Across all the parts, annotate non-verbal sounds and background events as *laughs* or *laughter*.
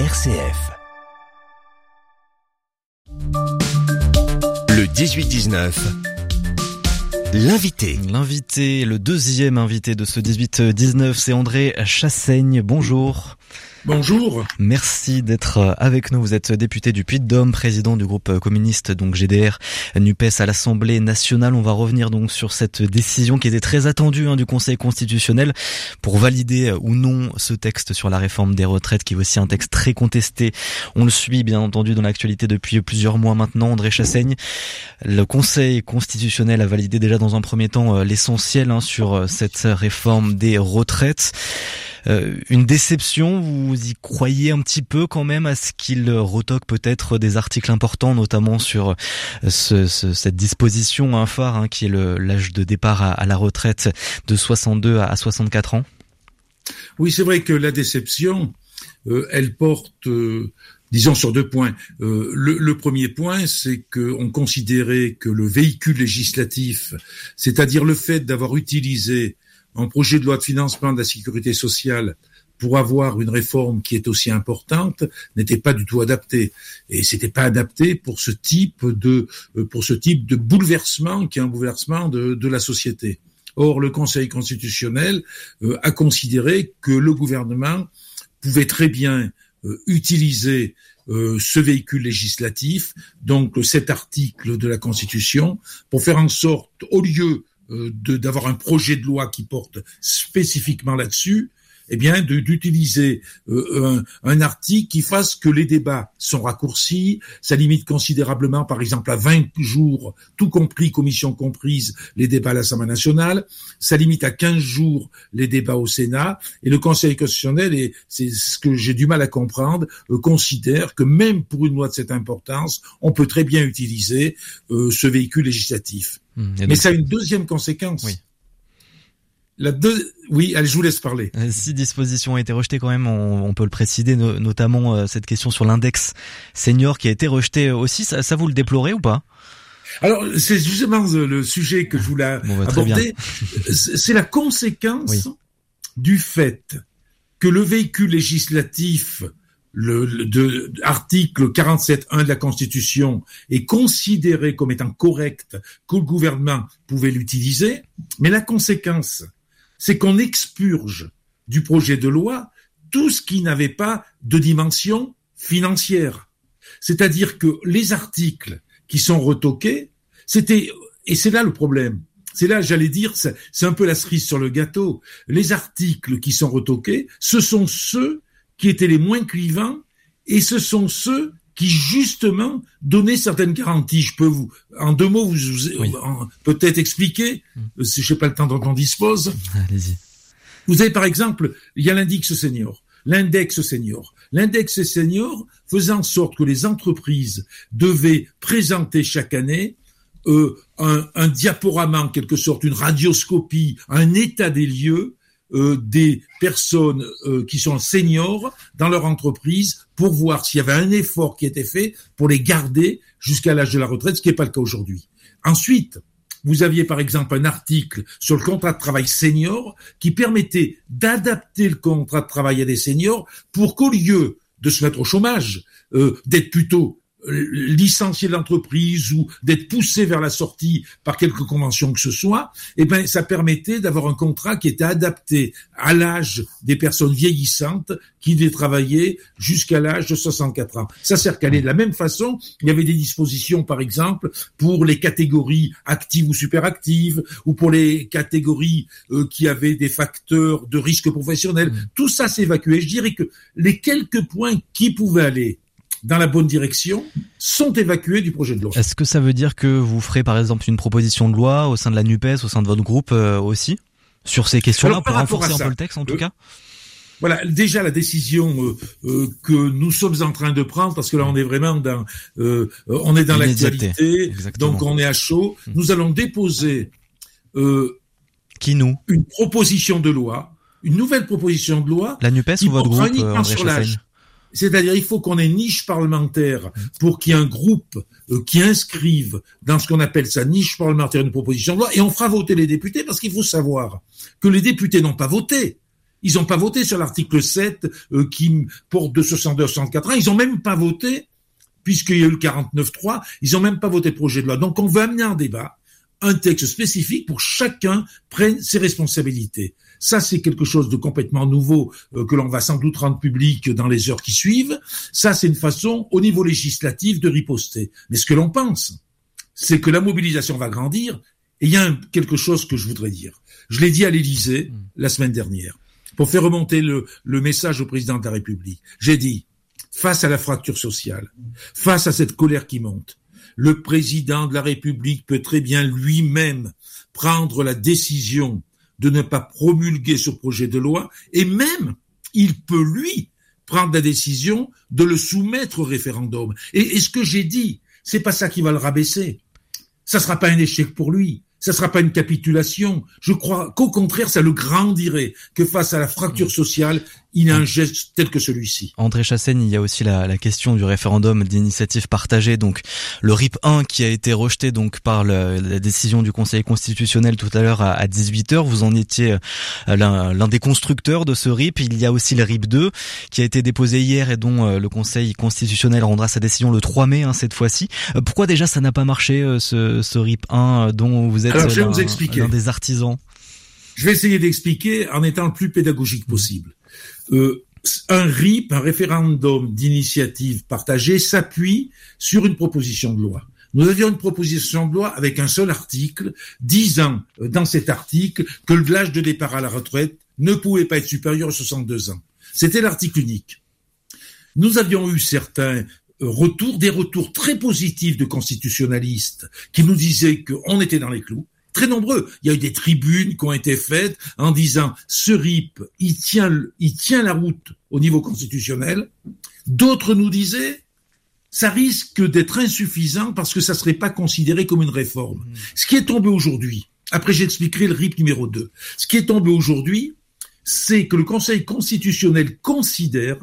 RCF. Le 18-19. L'invité. L'invité, le deuxième invité de ce 18-19, c'est André Chassaigne. Bonjour. Bonjour. Merci d'être avec nous. Vous êtes député du Puy-de-Dôme, président du groupe communiste, donc GDR, NUPES à l'Assemblée nationale. On va revenir donc sur cette décision qui était très attendue hein, du Conseil constitutionnel pour valider ou non ce texte sur la réforme des retraites, qui est aussi un texte très contesté. On le suit bien entendu dans l'actualité depuis plusieurs mois maintenant. André Chassaigne, le Conseil constitutionnel a validé déjà dans un premier temps euh, l'essentiel hein, sur euh, cette réforme des retraites. Euh, une déception, vous y croyez un petit peu quand même à ce qu'il retoque peut-être des articles importants, notamment sur ce, cette disposition un phare hein, qui est l'âge de départ à, la retraite de 62 à 64 ans? Oui, c'est vrai que la déception, elle porte disons sur deux points. le, le, premier point, c'est qu'on considérait que le véhicule législatif, c'est-à-dire le fait d'avoir utilisé un projet de loi de financement de la sécurité sociale pour avoir une réforme qui est aussi importante n'était pas du tout adapté et c'était pas adapté pour ce type de euh, pour ce type de bouleversement qui est un bouleversement de, de la société. Or le Conseil constitutionnel euh, a considéré que le gouvernement pouvait très bien euh, utiliser ce véhicule législatif, donc cet article de la Constitution, pour faire en sorte, au lieu euh, d'avoir un projet de loi qui porte spécifiquement là-dessus, eh bien, d'utiliser euh, un, un, article qui fasse que les débats sont raccourcis, ça limite considérablement, par exemple, à 20 jours, tout compris, commission comprise, les débats à l'Assemblée nationale, ça limite à 15 jours les débats au Sénat, et le Conseil constitutionnel, et c'est ce que j'ai du mal à comprendre, euh, considère que même pour une loi de cette importance, on peut très bien utiliser euh, ce véhicule législatif. Mmh, Mais ça a une deuxième conséquence. Oui. La deux, oui, allez, je vous laisse parler. Euh, si dispositions ont été rejetées quand même, on, peut le préciser, notamment euh, cette question sur l'index senior qui a été rejeté aussi. Ça, ça vous le déplorez ou pas? Alors, c'est justement le sujet que je voulais bah, aborder. *laughs* C'est la conséquence du fait que le véhicule législatif, le, de, article 47.1 de la Constitution, est considéré comme étant correct, que le gouvernement pouvait l'utiliser, mais la conséquence, c'est qu'on expurge du projet de loi tout ce qui n'avait pas de dimension financière. C'est-à-dire que les articles qui sont retoqués, c'était, et c'est là le problème, c'est là, j'allais dire, c'est un peu la cerise sur le gâteau. Les articles qui sont retoqués, ce sont ceux qui étaient les moins clivants, et ce sont ceux qui justement donnaient certaines garanties. Je peux vous, en deux mots, vous, peut-être expliquer, mm. si je n'ai pas le temps dont on dispose. *laughs* Allez-y. Vous avez par exemple, il y a l'index senior. L'index senior. L'index senior faisait en sorte que les entreprises devaient présenter chaque année euh, un, un diaporama, en quelque sorte, une radioscopie, un état des lieux euh, des personnes euh, qui sont seniors dans leur entreprise pour voir s'il y avait un effort qui était fait pour les garder jusqu'à l'âge de la retraite, ce qui n'est pas le cas aujourd'hui. Ensuite, vous aviez par exemple un article sur le contrat de travail senior qui permettait d'adapter le contrat de travail à des seniors pour qu'au lieu de se mettre au chômage, euh, d'être plutôt licencier l'entreprise ou d'être poussé vers la sortie par quelque convention que ce soit, eh ben ça permettait d'avoir un contrat qui était adapté à l'âge des personnes vieillissantes qui devaient travailler jusqu'à l'âge de 64 ans. Ça sert qu'à aller de la même façon. Il y avait des dispositions, par exemple, pour les catégories actives ou superactives, ou pour les catégories euh, qui avaient des facteurs de risque professionnel. Mmh. Tout ça s'est évacué. Je dirais que les quelques points qui pouvaient aller dans la bonne direction sont évacués du projet de loi. Est-ce que ça veut dire que vous ferez par exemple une proposition de loi au sein de la NUPES, au sein de votre groupe euh, aussi, sur ces questions-là, pour renforcer un peu le texte en tout euh, cas voilà, déjà la décision euh, que nous sommes en train de prendre, parce que là on est vraiment dans, on est dans l'actualité, donc on est à chaud. Mmh. Nous allons déposer qui nous? une proposition de loi, une nouvelle proposition de loi. La Nupes ou votre groupe sur l'âge c'est-à-dire, il faut qu'on ait niche parlementaire pour qu'il y ait un groupe euh, qui inscrive dans ce qu'on appelle sa niche parlementaire une proposition de loi, et on fera voter les députés parce qu'il faut savoir que les députés n'ont pas voté. Ils n'ont pas voté sur l'article 7 euh, qui porte de 62 à 64 ans. Ils n'ont même pas voté, puisqu'il y a eu le 49-3, ils n'ont même pas voté projet de loi. Donc on veut amener en débat un texte spécifique pour chacun prenne ses responsabilités. Ça, c'est quelque chose de complètement nouveau euh, que l'on va sans doute rendre public dans les heures qui suivent. Ça, c'est une façon, au niveau législatif, de riposter. Mais ce que l'on pense, c'est que la mobilisation va grandir. Et il y a quelque chose que je voudrais dire. Je l'ai dit à l'Élysée mm. la semaine dernière, pour faire remonter le, le message au président de la République. J'ai dit, face à la fracture sociale, face à cette colère qui monte, le président de la République peut très bien lui-même prendre la décision de ne pas promulguer ce projet de loi et même il peut lui prendre la décision de le soumettre au référendum. Et, ce que j'ai dit, c'est pas ça qui va le rabaisser. Ça sera pas un échec pour lui ça ne sera pas une capitulation. Je crois qu'au contraire, ça le grandirait, que face à la fracture sociale, il y a un geste tel que celui-ci. André Chassaigne, il y a aussi la, la question du référendum d'initiative partagée, donc le RIP 1 qui a été rejeté donc par le, la décision du Conseil constitutionnel tout à l'heure à, à 18h. Vous en étiez euh, l'un des constructeurs de ce RIP. Il y a aussi le RIP 2 qui a été déposé hier et dont euh, le Conseil constitutionnel rendra sa décision le 3 mai hein, cette fois-ci. Euh, pourquoi déjà ça n'a pas marché ce, ce RIP 1 dont vous êtes alors, je vais vous expliquer. des artisans. Je vais essayer d'expliquer en étant le plus pédagogique possible. Euh, un RIP, un référendum d'initiative partagée, s'appuie sur une proposition de loi. Nous avions une proposition de loi avec un seul article, disant euh, dans cet article que l'âge de départ à la retraite ne pouvait pas être supérieur à 62 ans. C'était l'article unique. Nous avions eu certains retours, des retours très positifs de constitutionnalistes qui nous disaient qu'on était dans les clous. Très nombreux. Il y a eu des tribunes qui ont été faites en disant ce RIP, il tient, il tient la route au niveau constitutionnel. D'autres nous disaient ça risque d'être insuffisant parce que ça serait pas considéré comme une réforme. Mmh. Ce qui est tombé aujourd'hui, après j'expliquerai le RIP numéro 2, ce qui est tombé aujourd'hui, c'est que le Conseil constitutionnel considère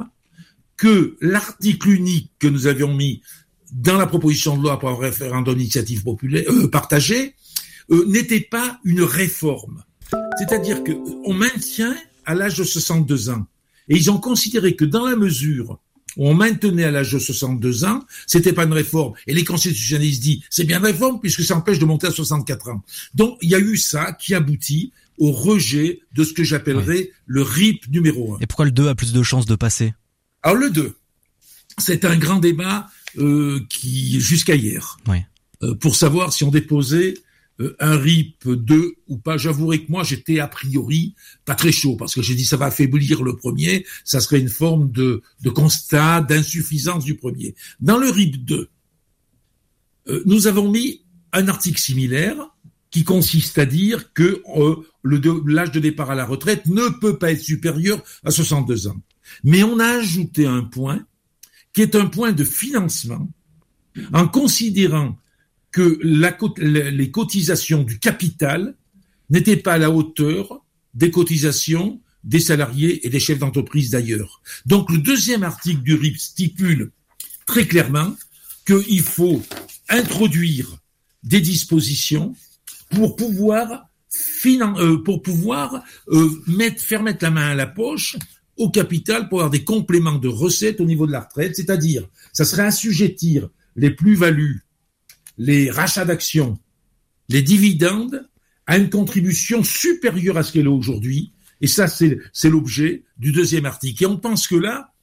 que l'article unique que nous avions mis dans la proposition de loi pour un référendum d'initiative populaire euh, partagée euh, n'était pas une réforme. C'est-à-dire que on maintient à l'âge de 62 ans. Et ils ont considéré que dans la mesure où on maintenait à l'âge de 62 ans, c'était pas une réforme. Et les constitutionnalistes disent, c'est bien une réforme puisque ça empêche de monter à 64 ans. Donc, il y a eu ça qui aboutit au rejet de ce que j'appellerais le RIP numéro 1. Et pourquoi le 2 a plus de chances de passer? Alors le 2, c'est un grand débat euh, qui jusqu'à hier, euh, pour savoir si on déposait euh, un RIP 2 ou pas. J'avouerai que moi j'étais a priori pas très chaud parce que j'ai dit ça va affaiblir le premier, ça serait une forme de, de constat d'insuffisance du premier. Dans le RIP 2, euh, nous avons mis un article similaire qui consiste à dire que euh, l'âge de départ à la retraite ne peut pas être supérieur à 62 ans. Mais on a ajouté un point qui est un point de financement en considérant que les cotisations du capital n'étaient pas à la hauteur des cotisations des salariés et des chefs d'entreprise d'ailleurs. Donc le deuxième article du RIP stipule très clairement qu'il faut introduire des dispositions pour pouvoir, euh, pour pouvoir euh, faire mettre la main à la poche au capital pour avoir des compléments de recettes au niveau de la retraite, c'est-à-dire, ça serait assujettir les plus-values, les rachats d'actions, les dividendes à une contribution supérieure à ce qu'elle est aujourd'hui. Et ça, c'est l'objet du deuxième article. Et on pense que là,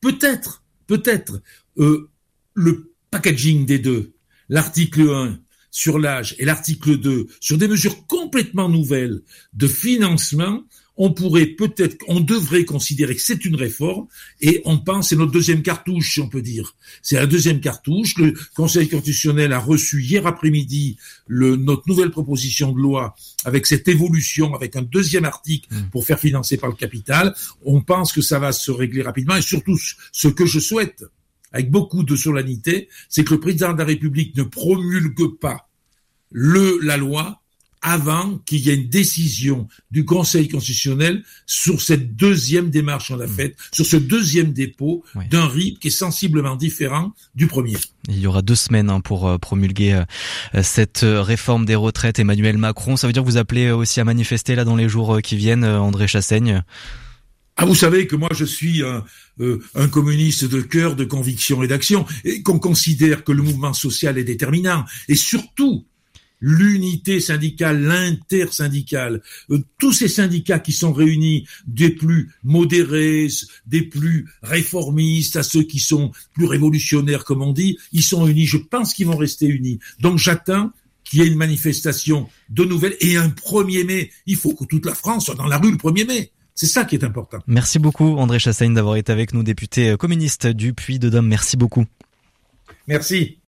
peut-être, peut-être, euh, le packaging des deux, l'article 1 sur l'âge et l'article 2 sur des mesures complètement nouvelles de financement, on pourrait peut-être, on devrait considérer que c'est une réforme et on pense, c'est notre deuxième cartouche, si on peut dire. C'est la deuxième cartouche. Le Conseil constitutionnel a reçu hier après-midi le, notre nouvelle proposition de loi avec cette évolution, avec un deuxième article mmh. pour faire financer par le capital. On pense que ça va se régler rapidement et surtout ce que je souhaite, avec beaucoup de solennité, c'est que le président de la République ne promulgue pas le, la loi avant qu'il y ait une décision du Conseil constitutionnel sur cette deuxième démarche qu'on a hmm. faite, sur ce deuxième dépôt d'un RIP qui est sensiblement différent du premier. Il y aura deux semaines hein, pour euh, promulguer euh, cette euh, réforme des retraites. Emmanuel Macron, ça veut dire que vous appelez aussi à manifester là dans les jours qui viennent, André Chassaigne? Ah, vous savez que moi je suis un, euh, un communiste de cœur, de conviction et d'action, et qu'on considère que le mouvement social est déterminant. Et surtout, l'unité syndicale, l'intersyndicale, euh, tous ces syndicats qui sont réunis, des plus modérés, des plus réformistes, à ceux qui sont plus révolutionnaires, comme on dit, ils sont unis. Je pense qu'ils vont rester unis. Donc j'attends qu'il y ait une manifestation de nouvelles et un 1er mai. Il faut que toute la France soit dans la rue le 1er mai. C'est ça qui est important. Merci beaucoup André Chassaigne d'avoir été avec nous, député communiste du Puy de Dôme. Merci beaucoup. Merci.